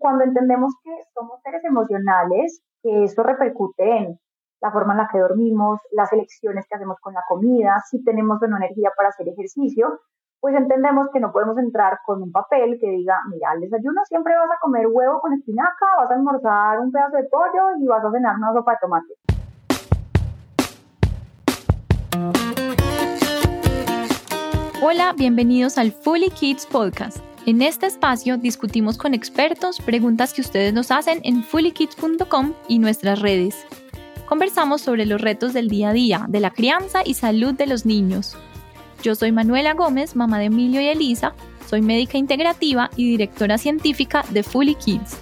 cuando entendemos que somos seres emocionales, que eso repercute en la forma en la que dormimos, las elecciones que hacemos con la comida, si tenemos una energía para hacer ejercicio, pues entendemos que no podemos entrar con un papel que diga, mira, al desayuno siempre vas a comer huevo con espinaca, vas a almorzar un pedazo de pollo y vas a cenar una sopa de tomate. Hola, bienvenidos al Fully Kids Podcast. En este espacio discutimos con expertos preguntas que ustedes nos hacen en fullykids.com y nuestras redes. Conversamos sobre los retos del día a día, de la crianza y salud de los niños. Yo soy Manuela Gómez, mamá de Emilio y Elisa, soy médica integrativa y directora científica de Fully Kids.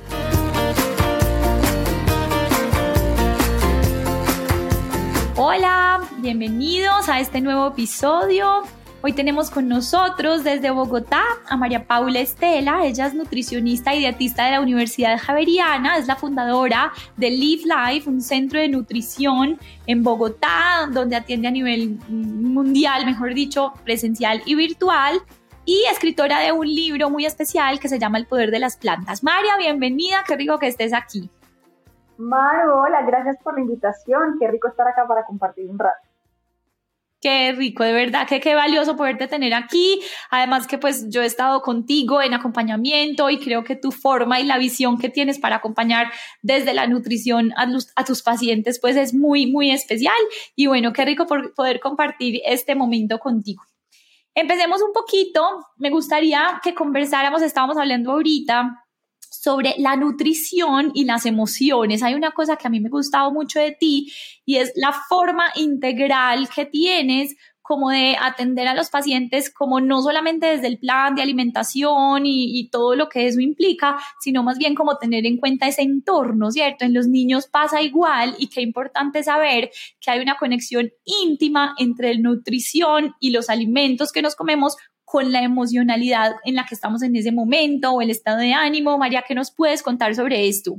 Hola, bienvenidos a este nuevo episodio. Hoy tenemos con nosotros desde Bogotá a María Paula Estela. Ella es nutricionista y dietista de la Universidad Javeriana. Es la fundadora de Live Life, un centro de nutrición en Bogotá, donde atiende a nivel mundial, mejor dicho, presencial y virtual. Y escritora de un libro muy especial que se llama El Poder de las Plantas. María, bienvenida. Qué rico que estés aquí. Maru, hola, gracias por la invitación. Qué rico estar acá para compartir un rato. Qué rico, de verdad, que qué valioso poderte tener aquí. Además que pues yo he estado contigo en acompañamiento y creo que tu forma y la visión que tienes para acompañar desde la nutrición a, a tus pacientes pues es muy, muy especial. Y bueno, qué rico por poder compartir este momento contigo. Empecemos un poquito. Me gustaría que conversáramos, estábamos hablando ahorita sobre la nutrición y las emociones. Hay una cosa que a mí me ha gustado mucho de ti y es la forma integral que tienes como de atender a los pacientes, como no solamente desde el plan de alimentación y, todo lo que eso implica, sino más bien como tener en cuenta ese entorno, ¿cierto? En los niños pasa igual y qué importante saber que hay una conexión íntima entre la nutrición y los alimentos que nos comemos con la emocionalidad en la que estamos en ese momento o el estado de ánimo. María, ¿qué nos puedes contar sobre esto?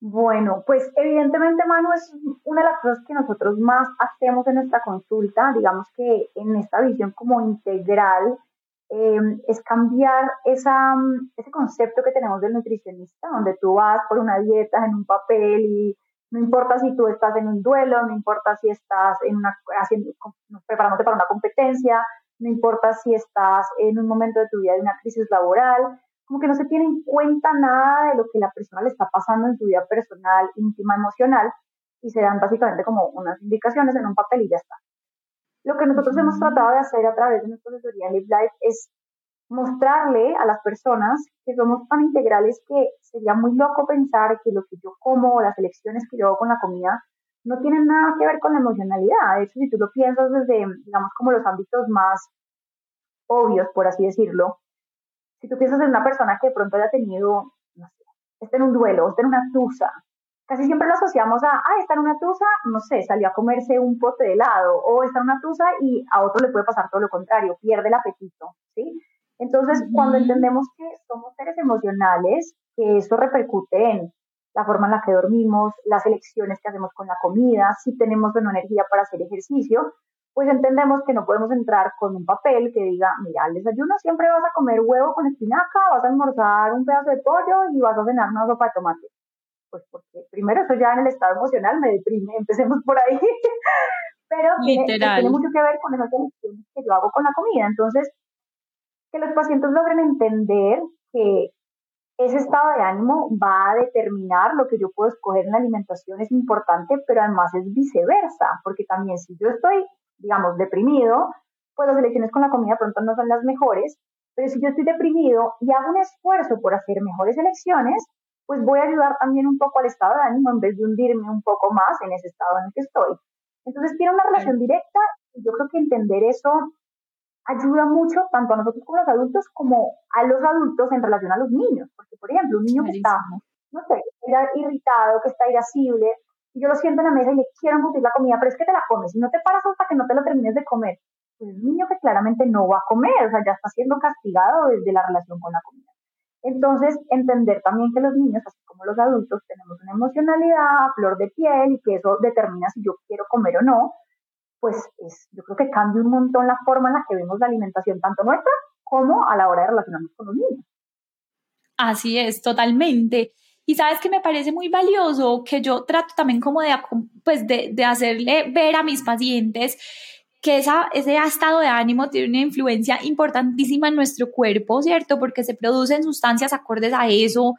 Bueno, pues evidentemente, Manu, es una de las cosas que nosotros más hacemos en nuestra consulta, digamos que en esta visión como integral, eh, es cambiar esa, ese concepto que tenemos del nutricionista, donde tú vas por una dieta en un papel y no importa si tú estás en un duelo, no importa si estás en una, haciendo, preparándote para una competencia, no importa si estás en un momento de tu vida de una crisis laboral, como que no se tiene en cuenta nada de lo que la persona le está pasando en su vida personal, íntima, emocional, y se dan básicamente como unas indicaciones en un papel y ya está. Lo que nosotros hemos tratado de hacer a través de nuestra asesoría Live Life es mostrarle a las personas que somos tan integrales que sería muy loco pensar que lo que yo como o las elecciones que yo hago con la comida no tienen nada que ver con la emocionalidad. De hecho, si tú lo piensas desde, digamos, como los ámbitos más obvios, por así decirlo, si tú piensas en una persona que de pronto haya tenido, no sé, está en un duelo, está en una tusa, casi siempre lo asociamos a, ah, está en una tusa, no sé, salió a comerse un pote de helado, o está en una tusa y a otro le puede pasar todo lo contrario, pierde el apetito, ¿sí? Entonces, cuando entendemos que somos seres emocionales, que eso repercute en la forma en la que dormimos, las elecciones que hacemos con la comida, si tenemos una energía para hacer ejercicio, pues entendemos que no podemos entrar con un papel que diga, mira, al desayuno siempre vas a comer huevo con espinaca, vas a almorzar un pedazo de pollo y vas a cenar una sopa de tomate. Pues porque primero eso ya en el estado emocional me deprime, empecemos por ahí. Pero tiene, tiene mucho que ver con esas elecciones que yo hago con la comida. Entonces, que los pacientes logren entender que ese estado de ánimo va a determinar lo que yo puedo escoger en la alimentación, es importante, pero además es viceversa, porque también si yo estoy, digamos, deprimido, pues las elecciones con la comida pronto no son las mejores, pero si yo estoy deprimido y hago un esfuerzo por hacer mejores elecciones, pues voy a ayudar también un poco al estado de ánimo en vez de hundirme un poco más en ese estado en el que estoy. Entonces tiene una relación directa y yo creo que entender eso ayuda mucho tanto a nosotros como a los adultos como a los adultos en relación a los niños. Porque, por ejemplo, un niño que está, no sé, irritado, que está irascible, y yo lo siento en la mesa y le quiero embutir la comida, pero es que te la comes y no te paras hasta que no te lo termines de comer. Pues es un niño que claramente no va a comer, o sea, ya está siendo castigado desde la relación con la comida. Entonces, entender también que los niños, así como los adultos, tenemos una emocionalidad a flor de piel y que eso determina si yo quiero comer o no, pues es, yo creo que cambia un montón la forma en la que vemos la alimentación, tanto nuestra como a la hora de relacionarnos con los niños. Así es, totalmente. Y sabes que me parece muy valioso que yo trato también como de, pues de, de hacerle ver a mis pacientes que esa, ese estado de ánimo tiene una influencia importantísima en nuestro cuerpo, ¿cierto? Porque se producen sustancias acordes a eso,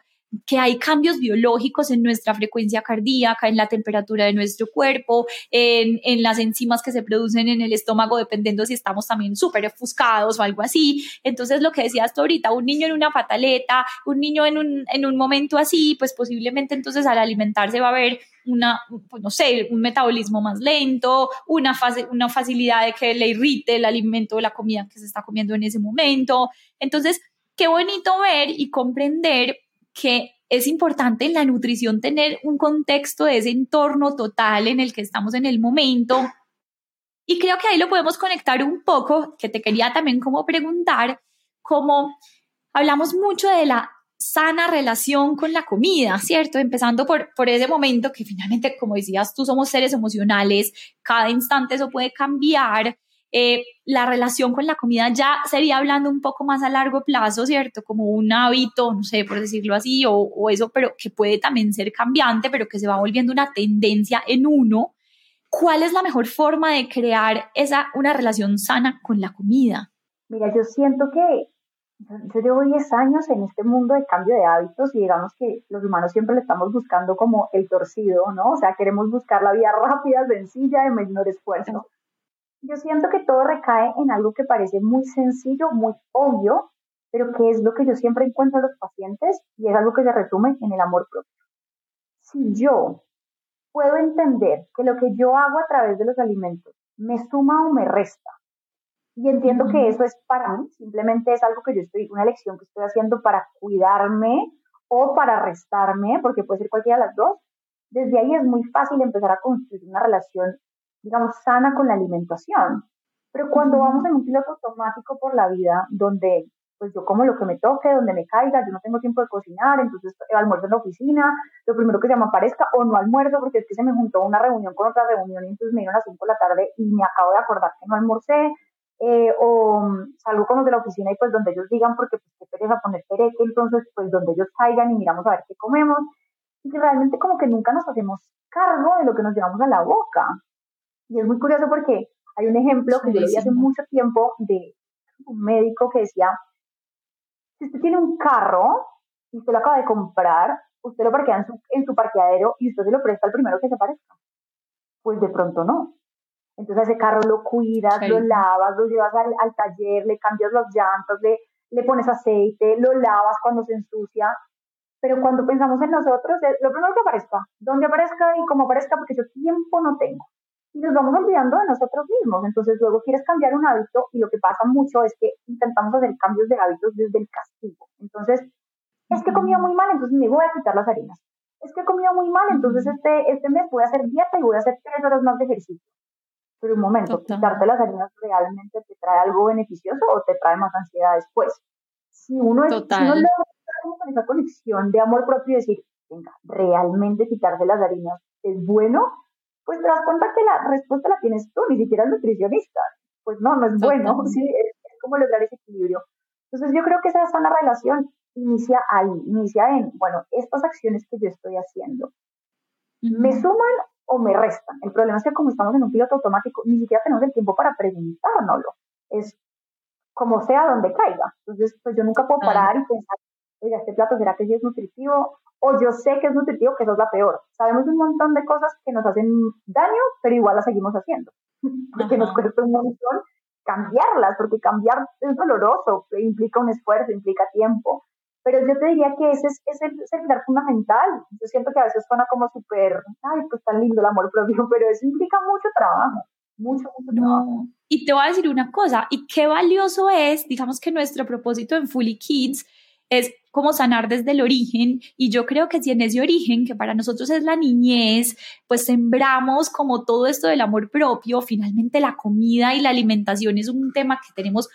que hay cambios biológicos en nuestra frecuencia cardíaca, en la temperatura de nuestro cuerpo, en, en las enzimas que se producen en el estómago, dependiendo si estamos también súper ofuscados o algo así. Entonces, lo que decías tú ahorita, un niño en una pataleta, un niño en un, en un momento así, pues posiblemente entonces al alimentarse va a haber una, pues no sé, un metabolismo más lento, una, fase, una facilidad de que le irrite el alimento o la comida que se está comiendo en ese momento. Entonces, qué bonito ver y comprender que es importante en la nutrición tener un contexto de ese entorno total en el que estamos en el momento. Y creo que ahí lo podemos conectar un poco, que te quería también como preguntar, como hablamos mucho de la sana relación con la comida, ¿cierto? Empezando por, por ese momento que finalmente, como decías tú, somos seres emocionales, cada instante eso puede cambiar eh, la relación con la comida ya sería hablando un poco más a largo plazo, ¿cierto? Como un hábito, no sé, por decirlo así, o, eso, pero que puede también ser cambiante, pero que se va volviendo una tendencia en uno. ¿Cuál es la mejor forma de crear esa, una relación sana con la comida? Mira, yo siento que yo llevo 10 años en este mundo de cambio de hábitos y digamos que los humanos siempre le estamos buscando como el torcido, ¿no? O sea, queremos buscar la vía rápida, sencilla, de menor esfuerzo. Yo siento que todo recae en algo que parece muy sencillo, muy obvio, pero que es lo que yo siempre encuentro en los pacientes y es algo que se resume en el amor propio. Si yo puedo entender que lo que yo hago a través de los alimentos me suma o me resta, y entiendo que eso es para mí, simplemente es algo que yo estoy, una elección que estoy haciendo para cuidarme o para restarme, porque puede ser cualquiera de las dos, desde ahí es muy fácil empezar a construir una relación digamos, sana con la alimentación. Pero cuando vamos en un piloto automático por la vida, donde pues yo como lo que me toque, donde me caiga, yo no tengo tiempo de cocinar, entonces almuerzo en la oficina, lo primero que se me aparezca, o no almuerzo porque es que se me juntó una reunión con otra reunión y entonces me dieron a las 5 de la tarde y me acabo de acordar que no almorcé, eh, o salgo con los de la oficina y pues donde ellos digan, porque pues qué pereza poner pereque, entonces pues donde ellos caigan y miramos a ver qué comemos, y que realmente como que nunca nos hacemos cargo de lo que nos llevamos a la boca. Y es muy curioso porque hay un ejemplo que yo leí hace mucho tiempo de un médico que decía, si usted tiene un carro y usted lo acaba de comprar, usted lo parquea en su, en su parqueadero y usted se lo presta al primero que se parezca. Pues de pronto no. Entonces ese carro lo cuidas, lo lavas, lo llevas al, al, taller, le cambias los llantos, le, le pones aceite, lo lavas cuando se ensucia. Pero cuando pensamos en nosotros, lo primero que aparezca, donde aparezca y cómo aparezca, porque yo tiempo no tengo y nos vamos olvidando de nosotros mismos. Entonces luego quieres cambiar un hábito y lo que pasa mucho es que intentamos hacer cambios de hábitos desde el castigo. Entonces, es que he comido muy mal, entonces me voy a quitar las harinas. Es que he comido muy mal, entonces este, este mes voy a hacer dieta y voy a hacer tres horas más de ejercicio. Pero un momento, quitarte las harinas realmente te trae algo beneficioso o te trae más ansiedad después. Si uno, es, si uno logra con esa conexión de amor propio y decir, venga, realmente quitarse las harinas es bueno, pues te das cuenta que la respuesta la tienes tú, ni siquiera el nutricionista. Pues no, no es bueno, ¿sí? es, como lograr ese equilibrio. Entonces yo creo que esa sana relación inicia ahí, inicia en, bueno, estas acciones que yo estoy haciendo, ¿me suman o me restan? El problema es que como estamos en un piloto automático, ni siquiera tenemos el tiempo para preguntárnoslo. Es como sea donde caiga. Entonces, pues yo nunca puedo parar y pensar, oiga, este plato será que sí es nutritivo, o yo sé que es nutritivo, que eso es la peor. Sabemos un montón de cosas que nos hacen daño, pero igual las seguimos haciendo, porque nos cuesta un montón cambiarlas, porque cambiar es doloroso, implica un esfuerzo, implica tiempo. Pero yo te diría que ese es, ese es el pilar fundamental. Yo siento que a veces suena como súper, ay, pues tan lindo el amor propio, pero eso implica mucho trabajo, mucho, mucho trabajo. Y te voy a decir una cosa, y qué valioso es, digamos que nuestro propósito en Fully Kids es como sanar desde el origen. Y yo creo que si en ese origen, que para nosotros es la niñez, pues sembramos como todo esto del amor propio, finalmente la comida y la alimentación es un tema que tenemos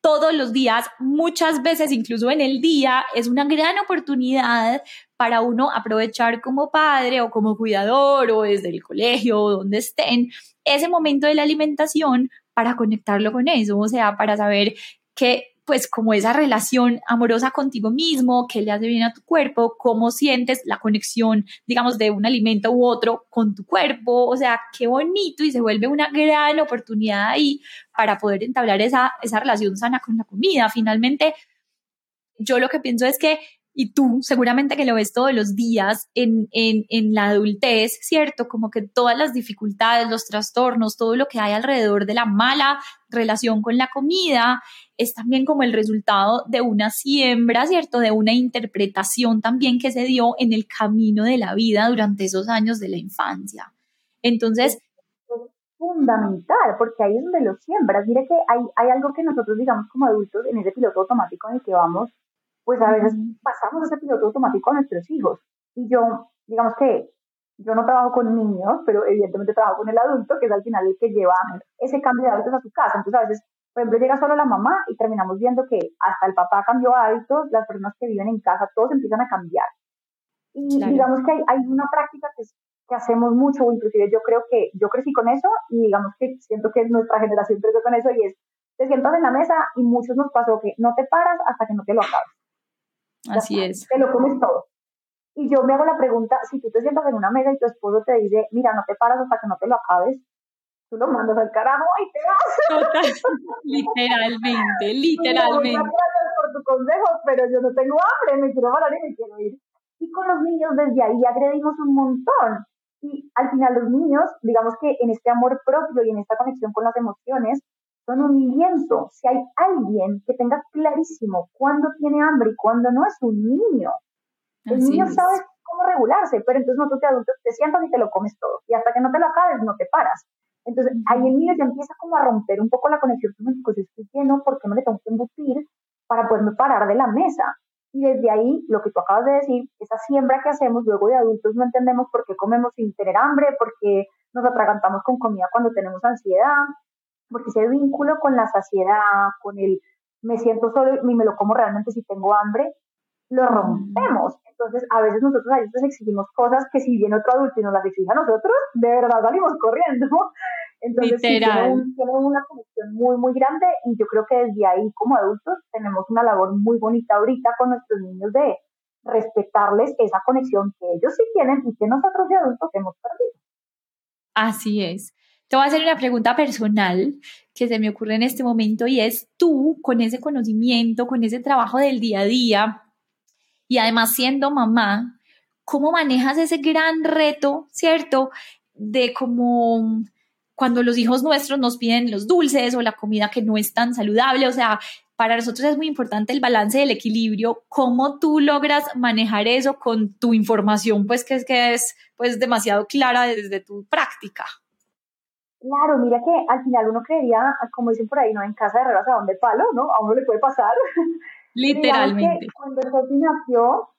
todos los días, muchas veces incluso en el día, es una gran oportunidad para uno aprovechar como padre o como cuidador o desde el colegio o donde estén, ese momento de la alimentación para conectarlo con eso, o sea, para saber que pues como esa relación amorosa contigo mismo, que le hace bien a tu cuerpo, cómo sientes la conexión, digamos, de un alimento u otro con tu cuerpo, o sea, qué bonito y se vuelve una gran oportunidad ahí para poder entablar esa, esa relación sana con la comida. Finalmente, yo lo que pienso es que y tú seguramente que lo ves todos los días en, en, en, la adultez, ¿cierto? Como que todas las dificultades, los trastornos, todo lo que hay alrededor de la mala relación con la comida, es también como el resultado de una siembra, ¿cierto? De una interpretación también que se dio en el camino de la vida durante esos años de la infancia. Entonces... Es fundamental, porque ahí es donde lo siembras. Mire que hay, hay algo que nosotros, digamos, como adultos, en ese piloto automático en el que vamos, pues a veces pasamos ese piloto automático a nuestros hijos. Y yo, digamos que yo no trabajo con niños, pero evidentemente trabajo con el adulto, que es al final el que lleva ese cambio de hábitos a su casa. Entonces a veces, por ejemplo, llega solo la mamá y terminamos viendo que hasta el papá cambió hábitos, las personas que viven en casa, todos empiezan a cambiar. Y digamos que hay, hay una práctica que, que hacemos mucho, inclusive yo creo que yo crecí con eso y digamos que siento que nuestra generación creció con eso y es, te sientas en la mesa y muchos nos pasó que no te paras hasta que no te lo acabes. Así es. Te lo comes todo. Y yo me hago la pregunta, si tú te sientas en una mesa y tu esposo te dice, mira, no te paras hasta que no te lo acabes, tú lo mandas al carajo y te vas. literalmente, literalmente. Gracias por tu consejo, pero yo no tengo hambre, me quiero parar y me quiero ir. Y con los niños desde ahí agredimos un montón. Y al final los niños, digamos que en este amor propio y en esta conexión con las emociones, son un lienzo. Si hay alguien que tenga clarísimo cuándo tiene hambre y cuándo no, es un niño. El niño sabe cómo regularse, pero entonces nosotros de adultos te sientas y te lo comes todo. Y hasta que no te lo acabes, no te paras. Entonces ahí el niño ya empieza como a romper un poco la conexión con pues estoy lleno, ¿por qué me le tengo que embutir para poderme parar de la mesa? Y desde ahí, lo que tú acabas de decir, esa siembra que hacemos luego de adultos no entendemos por qué comemos sin tener hambre, por qué nos atragantamos con comida cuando tenemos ansiedad, porque ese vínculo con la saciedad, con el me siento solo y me lo como realmente si tengo hambre, lo rompemos. Entonces, a veces nosotros a veces exigimos cosas que si viene otro adulto y nos las exige a nosotros, de verdad salimos corriendo. Entonces, sí, tiene, una conexión muy, muy grande y yo creo que desde ahí como adultos tenemos una labor muy bonita ahorita con nuestros niños de respetarles esa conexión que ellos sí tienen y que nosotros de adultos hemos perdido. Así es. Te voy a hacer una pregunta personal que se me ocurre en este momento y es tú, con ese conocimiento, con ese trabajo del día a día y además siendo mamá, ¿cómo manejas ese gran reto, cierto? De cómo cuando los hijos nuestros nos piden los dulces o la comida que no es tan saludable, o sea, para nosotros es muy importante el balance del equilibrio, cómo tú logras manejar eso con tu información, pues que es que es pues demasiado clara desde tu práctica. Claro, mira que al final uno creería, como dicen por ahí, ¿no? En casa de herreras a donde palo, ¿no? A uno le puede pasar. Literalmente. cuando Sofi nació,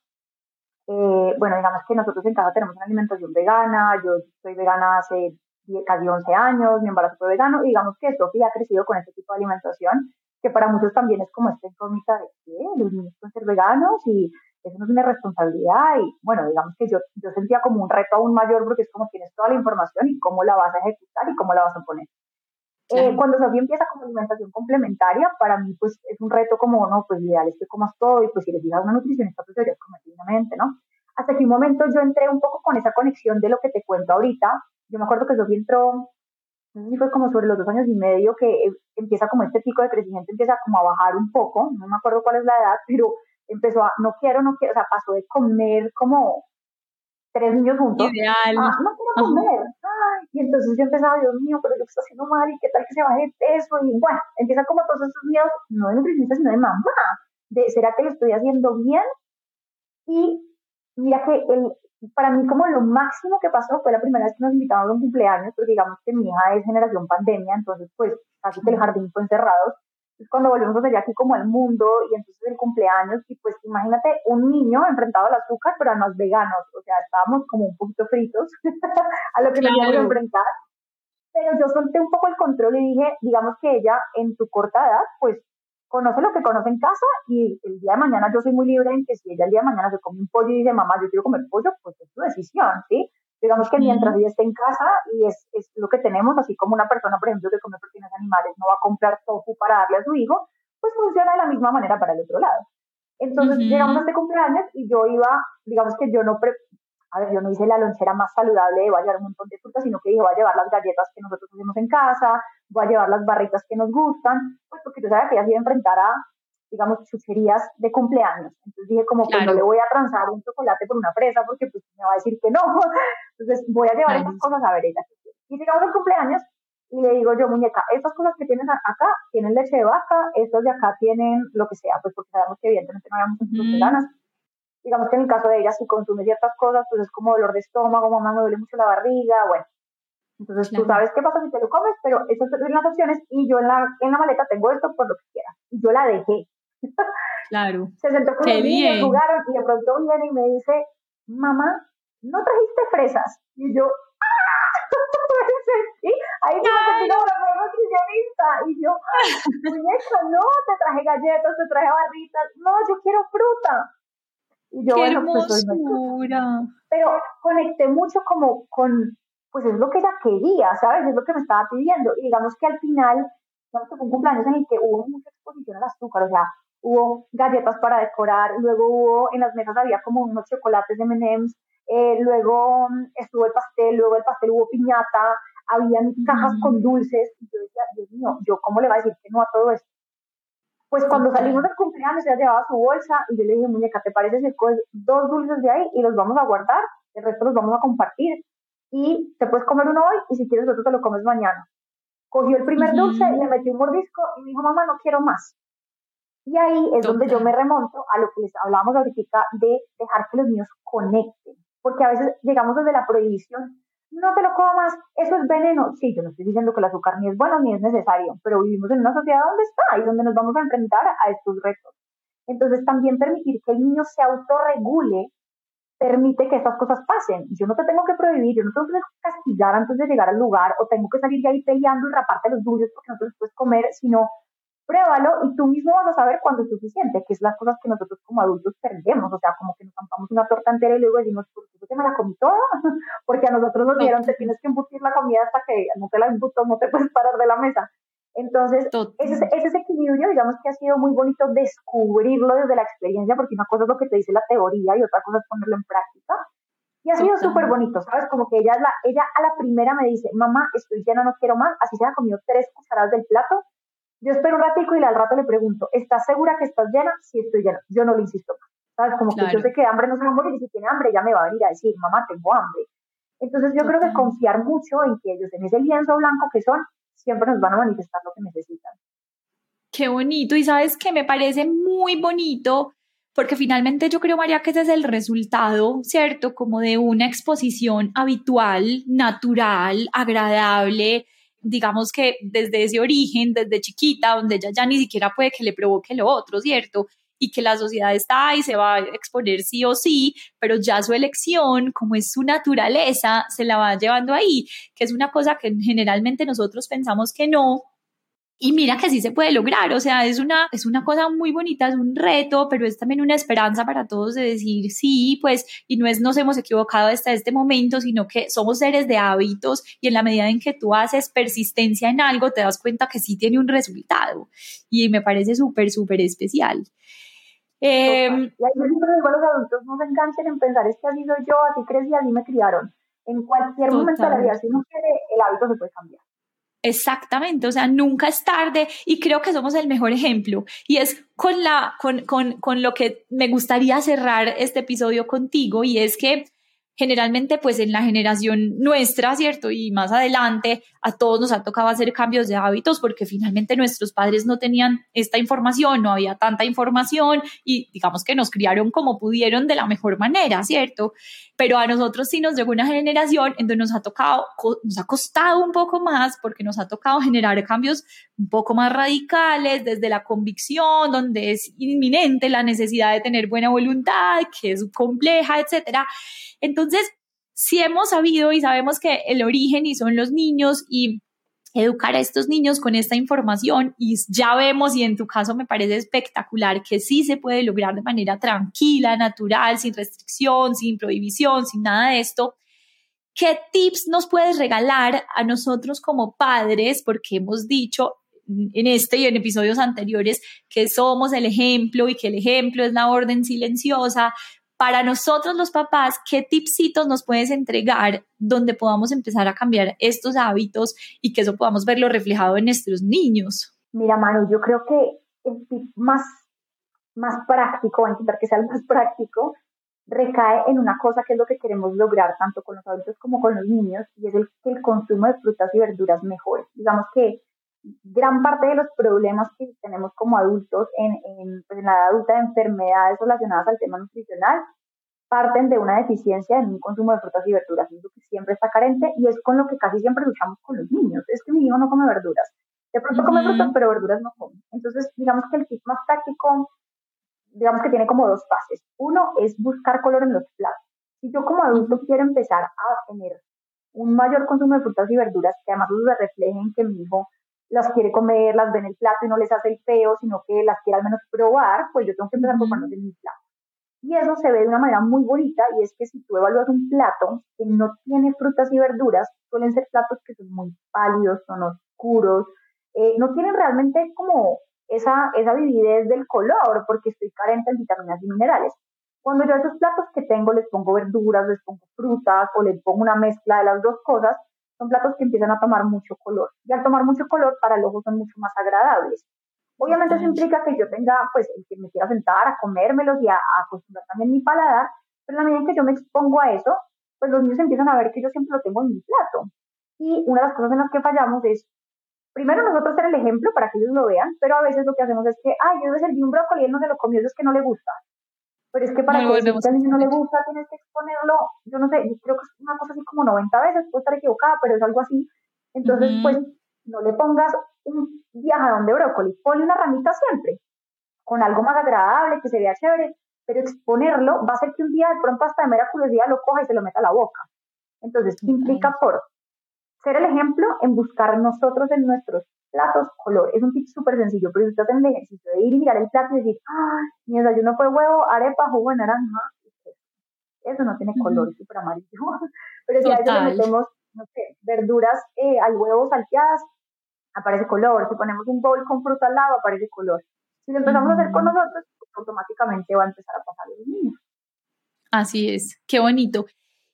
eh, bueno, digamos que nosotros en casa tenemos una alimentación vegana, yo soy vegana hace casi 11 años, mi embarazo fue vegano, y digamos que Sofía ha crecido con este tipo de alimentación, que para muchos también es como esta incógnita de que los niños pueden ser veganos y eso no es una responsabilidad y bueno, digamos que yo, yo sentía como un reto aún mayor porque es como tienes toda la información y cómo la vas a ejecutar y cómo la vas a poner. Eh, cuando Sofía empieza como alimentación complementaria, para mí pues es un reto como, no, pues ideal es que comas todo y pues si les digas una nutricionista pues deberías comer dignamente, ¿no? Hasta que un momento yo entré un poco con esa conexión de lo que te cuento ahorita. Yo me acuerdo que Sofía entró, no sé si fue como sobre los dos años y medio que eh, empieza como este pico de crecimiento, empieza como a bajar un poco, no me acuerdo cuál es la edad, pero empezó a, no quiero, no quiero, o sea, pasó de comer como tres niños juntos. Ideal. Ah, no quiero comer. y entonces yo empezaba, Dios mío, pero yo estoy haciendo mal y qué tal que se baje de peso. Y bueno, empieza como todos esos miedos, no de nutricionista, sino de mamá. De, ¿será que lo estoy haciendo bien? Y mira que el, para mí como lo máximo que pasó fue la primera vez que nos invitaron a un cumpleaños, porque digamos que mi hija es generación pandemia, entonces pues casi que el jardín fue encerrado es cuando volvemos a salir aquí como el mundo y entonces el cumpleaños y pues imagínate un niño enfrentado al azúcar pero además veganos, o sea, estábamos como un poquito fritos a lo que nos íbamos a enfrentar. Pero yo solté un poco el control y dije, digamos que ella en su corta edad, pues conoce lo que conoce en casa y el día de mañana yo soy muy libre en que si ella el día de mañana se come un pollo y dice, mamá, yo quiero comer pollo, pues es su decisión, ¿sí? Digamos que mientras ella esté en casa y es, es, lo que tenemos, así como una persona, por ejemplo, que come proteínas animales, no va a comprar tofu para darle a su hijo, pues funciona de la misma manera para el otro lado. Entonces llegamos a este cumpleaños y yo iba, digamos que yo no, a ver, yo no hice la lonchera más saludable de voy a llevar un montón de frutas, sino que dije voy a llevar las galletas que nosotros hacemos en casa, voy a llevar las barritas que nos gustan, pues porque tú sabes que ya se iba a enfrentar a, digamos, chucherías de cumpleaños. Entonces dije como que no le voy a transar un chocolate por una fresa porque pues me va a decir que no. Entonces voy a llevar esas cosas a ver ella. Y llegamos al cumpleaños y le digo yo, muñeca, estas cosas que tienes acá tienen leche de vaca, estas de acá tienen lo que sea, pues porque sabemos que evidentemente no habíamos muchas ganas digamos que en el caso de ella, si consume ciertas cosas, pues es como dolor de estómago, mamá me duele mucho la barriga, bueno. Entonces tú sabes qué pasa si te lo comes, pero esas son las opciones y yo en la, en la maleta tengo esto por lo que quiera. Y yo la dejé. Claro. Se sentó con los niños, jugaron y de pronto viene y me dice, mamá, ¿no trajiste fresas? Y yo, ¡ah! sí, ahí me como la nutricionista. Y yo, muñeca, no, te traje galletas, te traje barritas. No, yo quiero fruta. Y yo, ¡Qué pues, hermosura! Pero conecté mucho como con, pues es lo que ella quería, ¿sabes? Es lo que me estaba pidiendo. Y digamos que al final, fue un cumpleaños en el que hubo mucha exposición al azúcar, o sea, hubo galletas para decorar, luego hubo, en las mesas había como unos chocolates de M&M's, eh, luego mm, estuvo el pastel, luego el pastel hubo piñata, habían cajas con dulces, y yo decía, Dios mío, ¿yo cómo le voy a decir que no a todo esto? Pues cuando salimos del cumpleaños, ella llevaba su bolsa y yo le dije, muñeca, ¿te parece si coges dos dulces de ahí y los vamos a guardar? El resto los vamos a compartir. Y te puedes comer uno hoy y si quieres otro te lo comes mañana. Cogió el primer dulce, le metió un mordisco y me dijo, mamá, no quiero más. Y ahí es donde yo me remonto a lo que les hablábamos ahorita de dejar que los niños conecten. Porque a veces llegamos desde la prohibición no te lo comas, eso es veneno. Sí, yo no estoy diciendo que el azúcar ni es bueno ni es necesario, pero vivimos en una sociedad donde está y donde nos vamos a enfrentar a estos retos. Entonces, también permitir que el niño se autorregule permite que estas cosas pasen. Yo no te tengo que prohibir, yo no tengo que castigar antes de llegar al lugar o tengo que salir de ahí peleando y raparte los dulces porque no te los puedes comer, sino pruébalo y tú mismo vas a saber cuándo es suficiente, que es las cosas que nosotros como adultos perdemos, o sea, como que nos zampamos una torta entera y luego decimos, ¿por qué me la comí toda? Porque a nosotros nos dieron, te tienes que embutir la comida hasta que no te la embutas, no te puedes parar de la mesa. Entonces, ese, ese equilibrio, digamos que ha sido muy bonito descubrirlo desde la experiencia, porque una cosa es lo que te dice la teoría y otra cosa es ponerlo en práctica. Y ha sido súper bonito, ¿sabes? Como que ella, la, ella a la primera me dice, mamá, estoy llena, no quiero más, así se ha comido tres cucharadas del plato, yo espero un ratico y al rato le pregunto, ¿estás segura que estás llena? Sí, estoy llena. Yo no le insisto más. ¿Sabes? Como que yo sé que hambre no se va a morir y si tiene hambre ya me va a venir a decir, mamá, tengo hambre. Entonces yo creo que confiar mucho en que ellos en ese lienzo blanco que son, siempre nos van a manifestar lo que necesitan. Qué bonito. Y sabes que me parece muy bonito porque finalmente yo creo, María, que ese es el resultado, ¿cierto? Como de una exposición habitual, natural, agradable, digamos que desde ese origen, desde chiquita, donde ella ya ni siquiera puede que le provoque lo otro, ¿cierto? Y que la sociedad está ahí, se va a exponer sí o sí, pero ya su elección, como es su naturaleza, se la va llevando ahí, que es una cosa que generalmente nosotros pensamos que no, y mira que sí se puede lograr, o sea, es una, es una cosa muy bonita, es un reto, pero es también una esperanza para todos de decir sí, pues, y no es nos hemos equivocado hasta este momento, sino que somos seres de hábitos y en la medida en que tú haces persistencia en algo, te das cuenta que sí tiene un resultado. Y me parece súper, súper especial. Eh, y ahí digo a los adultos no se enganchen en pensar, es que así soy yo, así crecí, así me criaron. En cualquier momento de la vida, si uno quiere, el hábito se puede cambiar. Exactamente, o sea, nunca es tarde y creo que somos el mejor ejemplo. Y es con, la, con, con, con lo que me gustaría cerrar este episodio contigo y es que generalmente pues en la generación nuestra, ¿cierto? Y más adelante a todos nos ha tocado hacer cambios de hábitos porque finalmente nuestros padres no tenían esta información, no había tanta información y digamos que nos criaron como pudieron de la mejor manera, ¿cierto? Pero a nosotros sí nos llegó una generación en donde nos ha tocado, nos ha costado un poco más porque nos ha tocado generar cambios un poco más radicales desde la convicción, donde es inminente la necesidad de tener buena voluntad, que es compleja, etcétera. Entonces, si hemos sabido y sabemos que el origen y son los niños y educar a estos niños con esta información y ya vemos y en tu caso me parece espectacular que sí se puede lograr de manera tranquila, natural, sin restricción, sin prohibición, sin nada de esto. ¿Qué tips nos puedes regalar a nosotros como padres? Porque hemos dicho, en este y en episodios anteriores que somos el ejemplo y que el ejemplo es la orden silenciosa. Para nosotros los papás, ¿qué tipsitos nos puedes entregar donde podamos empezar a cambiar estos hábitos y que eso podamos verlo reflejado en nuestros niños? Mira, Manu, yo creo que el tip más, más práctico, intentar que sea el más práctico, recae en una cosa que es lo que queremos lograr tanto con los adultos como con los niños, y es el, que el consumo de frutas y verduras mejore. Digamos que gran parte de los problemas que tenemos como adultos en, en, pues, en la edad adulta de enfermedades relacionadas al tema nutricional parten de una deficiencia en un consumo de frutas y verduras, es lo que siempre está carente y es con lo que casi siempre luchamos con los niños. Es que mi hijo no come verduras. De pronto come frutas, pero verduras no come. Entonces, digamos que el tip más práctico, digamos que tiene como dos fases. Uno es buscar color en los platos. Si yo como adulto quiero empezar a tener un mayor consumo de frutas y verduras, que además se refleje en que mi hijo las quiere comer, las ve en el plato y no les hace el feo, sino que las quiere al menos probar, pues yo tengo que empezar por ponerlas en mi plato. Y eso se ve de una manera muy bonita y es que si tú evalúas un plato que no tiene frutas y verduras, suelen ser platos que son muy pálidos, son oscuros, eh, no tienen realmente como esa, esa vividez del color porque estoy carente en vitaminas y minerales. Cuando yo a esos platos que tengo les pongo verduras, les pongo frutas o les pongo una mezcla de las dos cosas, son platos que empiezan a tomar mucho color. Y al tomar mucho color, para el ojo son mucho más agradables. Obviamente eso implica que yo tenga, pues, el que me quiera sentar a comérmelos y a, acostumbrar también mi paladar, pero en la medida en que yo me expongo a eso, pues los niños empiezan a ver que yo siempre lo tengo en mi plato. Y una de las cosas en las que fallamos es, primero nosotros ser el ejemplo para que ellos lo vean, pero a veces lo que hacemos es que, ay, yo le serví un brócoli y él no se lo comió, eso es que no le gusta. Pero es que para que al niño no le gusta, tienes que exponerlo, yo no sé, creo que es una cosa así como 90 veces, puedo estar equivocada, pero es algo así. Entonces, pues, no le pongas un viajadón de brócoli, ponle una ramita siempre, con algo más agradable, que se vea chévere, pero exponerlo va a hacer que un día de pronto hasta de mera curiosidad lo coja y se lo meta a la boca. Entonces, implica por ser el ejemplo en buscar nosotros en nuestros platos color. Es un tip súper sencillo, pero si estás en el ejercicio de ir y mirar el plato y decir, ¡ay! Mi desayuno fue huevo, arepa, jugo de naranja. Eso no tiene color, es súper amarillo. Pero si a eso le metemos, no sé, verduras eh, al huevo salteadas, aparece color. Si ponemos un bowl con fruta al lado, aparece color. Si lo empezamos a hacer con nosotros, pues automáticamente va a empezar a pasar los niños. Así es, qué bonito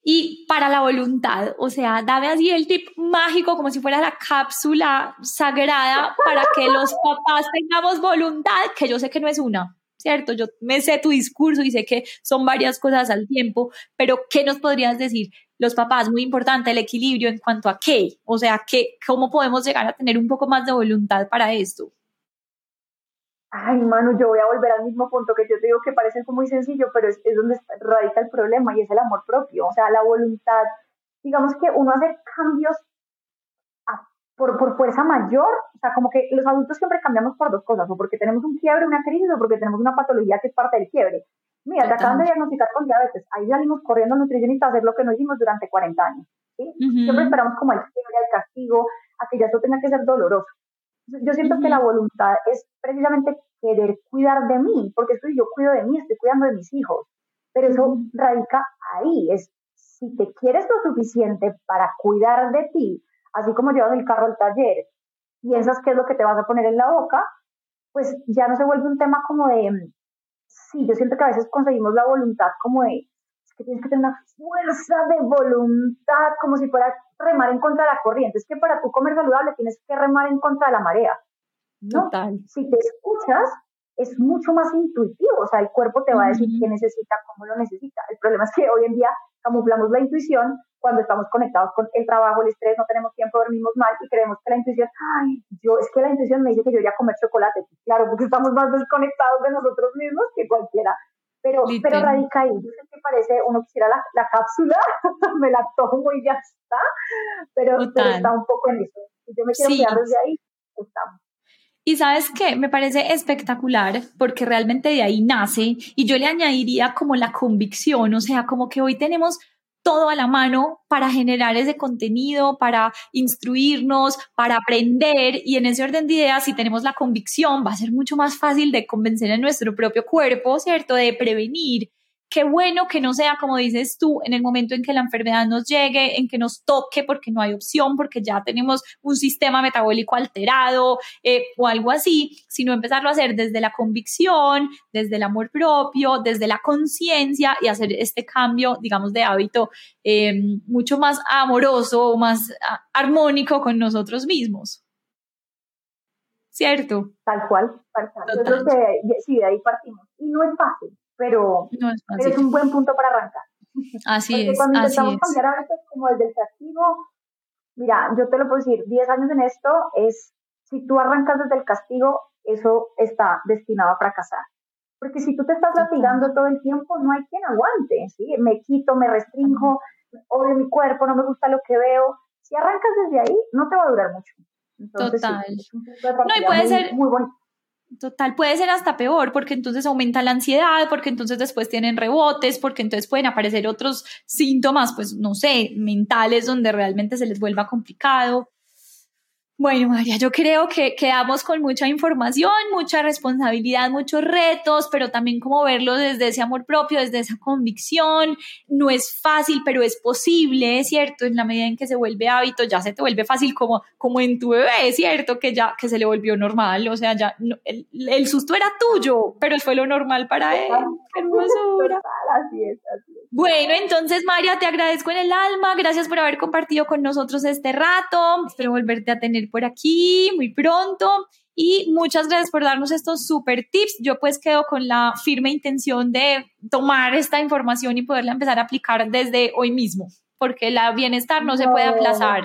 y para la voluntad. O sea, dame así el tip mágico como si fuera la cápsula sagrada para que los papás tengamos voluntad, que yo sé que no es una, ¿cierto? Yo me sé tu discurso y sé que son varias cosas al tiempo, pero ¿qué nos podrías decir? Los papás, muy importante el equilibrio en cuanto a qué, o sea, ¿qué, ¿cómo podemos llegar a tener un poco más de voluntad para esto? Ay, Manu, yo voy a volver al mismo punto que yo te digo que parece muy sencillo, pero es, es donde radica el problema y es el amor propio, o sea, la voluntad. Digamos que uno hace cambios por, por fuerza mayor, o sea, como que los adultos siempre cambiamos por dos cosas, o porque tenemos un quiebre, una crisis, o porque tenemos una patología que es parte del quiebre. Mira, te acaban de diagnosticar con diabetes, ahí salimos corriendo al nutricionista a hacer lo que no hicimos durante 40 años. ¿sí? Siempre esperamos como el quiebre, el castigo, a que ya eso tenga que ser doloroso. Yo siento que la voluntad es precisamente querer cuidar de mí, porque estoy, yo cuido de mí, estoy cuidando de mis hijos, pero eso radica ahí, es si te quieres lo suficiente para cuidar de ti, así como llevas el carro al taller, piensas qué es lo que te vas a poner en la boca, pues ya no se vuelve un tema como de, sí, yo siento que a veces conseguimos la voluntad como de, que tienes que tener una fuerza de voluntad, como si fuera remar en contra de la corriente. Es que para tú comer saludable tienes que remar en contra de la marea. No, si te escuchas, es mucho más intuitivo, o sea, el cuerpo te va a decir qué necesita, cómo lo necesita. El problema es que hoy en día camuflamos la intuición cuando estamos conectados con el trabajo, el estrés, no tenemos tiempo, dormimos mal y creemos que la intuición, ay, yo, es que la intuición me dice que yo iría a comer chocolate. Claro, porque estamos más desconectados de nosotros mismos que cualquiera pero, pero radica ahí. Yo sé que parece, uno quisiera la, la cápsula, me la tomo y ya está, pero, está un poco en eso. yo me quiero quedar desde ahí, estamos. Y sabes qué, me parece espectacular porque realmente de ahí nace y yo le añadiría como la convicción, o sea, como que hoy tenemos todo a la mano para generar ese contenido, para instruirnos, para aprender y en ese orden de ideas, si tenemos la convicción, va a ser mucho más fácil de convencer a nuestro propio cuerpo, ¿cierto? De prevenir qué bueno que no sea como dices tú, en el momento en que la enfermedad nos llegue, en que nos toque porque no hay opción, porque ya tenemos un sistema metabólico alterado eh, o algo así, sino empezarlo a hacer desde la convicción, desde el amor propio, desde la conciencia y hacer este cambio, digamos, de hábito eh, mucho más amoroso, más ah, armónico con nosotros mismos. ¿Cierto? Tal cual, tal cual. Yo creo que sí, de ahí partimos. Y no es fácil pero, es, un buen punto para arrancar. Así Porque es. Cuando intentamos cambiar hábitos como desde el castigo, mira, yo te lo puedo decir, 10 años en esto es, si tú arrancas desde el castigo, eso está destinado a fracasar. Porque si tú te estás latigando todo el tiempo, no hay quien aguante, ¿sí? Me quito, me restringo, odio mi cuerpo, no me gusta lo que veo. Si arrancas desde ahí, no te va a durar mucho. Total. no, y puede ser, muy bonito. Total, puede ser hasta peor porque entonces aumenta la ansiedad, porque entonces después tienen rebotes, porque entonces pueden aparecer otros síntomas, pues no sé, mentales donde realmente se les vuelva complicado. Bueno, María, yo creo que quedamos con mucha información, mucha responsabilidad, muchos retos, pero también como verlo desde ese amor propio, desde esa convicción. No es fácil, pero es posible, ¿cierto? En la medida en que se vuelve hábito, ya se te vuelve fácil como, como en tu bebé, ¿cierto? Que ya que se le volvió normal, o sea, ya el, el, susto era tuyo, pero fue lo normal para él. ¡Qué hermosura! Así es, así es. Bueno, entonces, María, te agradezco en el alma. Gracias por haber compartido con nosotros este rato. Espero volverte a tener por aquí muy pronto. Y muchas gracias por darnos estos super tips. Yo pues quedo con la firme intención de tomar esta información y poderla empezar a aplicar desde hoy mismo, porque la bienestar no, se puede aplazar.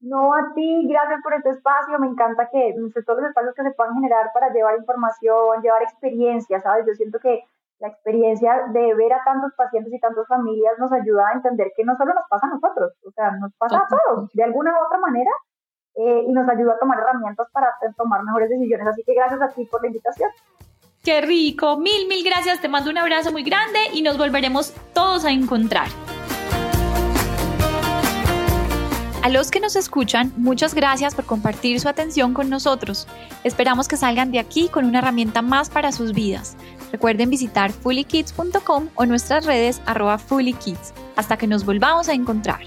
No a ti, gracias por este espacio. Me encanta que todos los espacios que se puedan generar para llevar información, llevar experiencia, ¿sabes? Yo siento que la experiencia de ver a tantos pacientes y tantas familias nos ayuda a entender que no solo nos pasa a nosotros, o sea, nos pasa a todos, de alguna u otra manera, eh, y nos ayuda a tomar herramientas para tomar mejores decisiones. Así que gracias a ti por la invitación. Qué rico, mil, mil gracias, te mando un abrazo muy grande y nos volveremos todos a encontrar. A los que nos escuchan, muchas gracias por compartir su atención con nosotros. Esperamos que salgan de aquí con una herramienta más para sus vidas. Recuerden visitar fullykids.com o nuestras redes arroba fullykids. Hasta que nos volvamos a encontrar.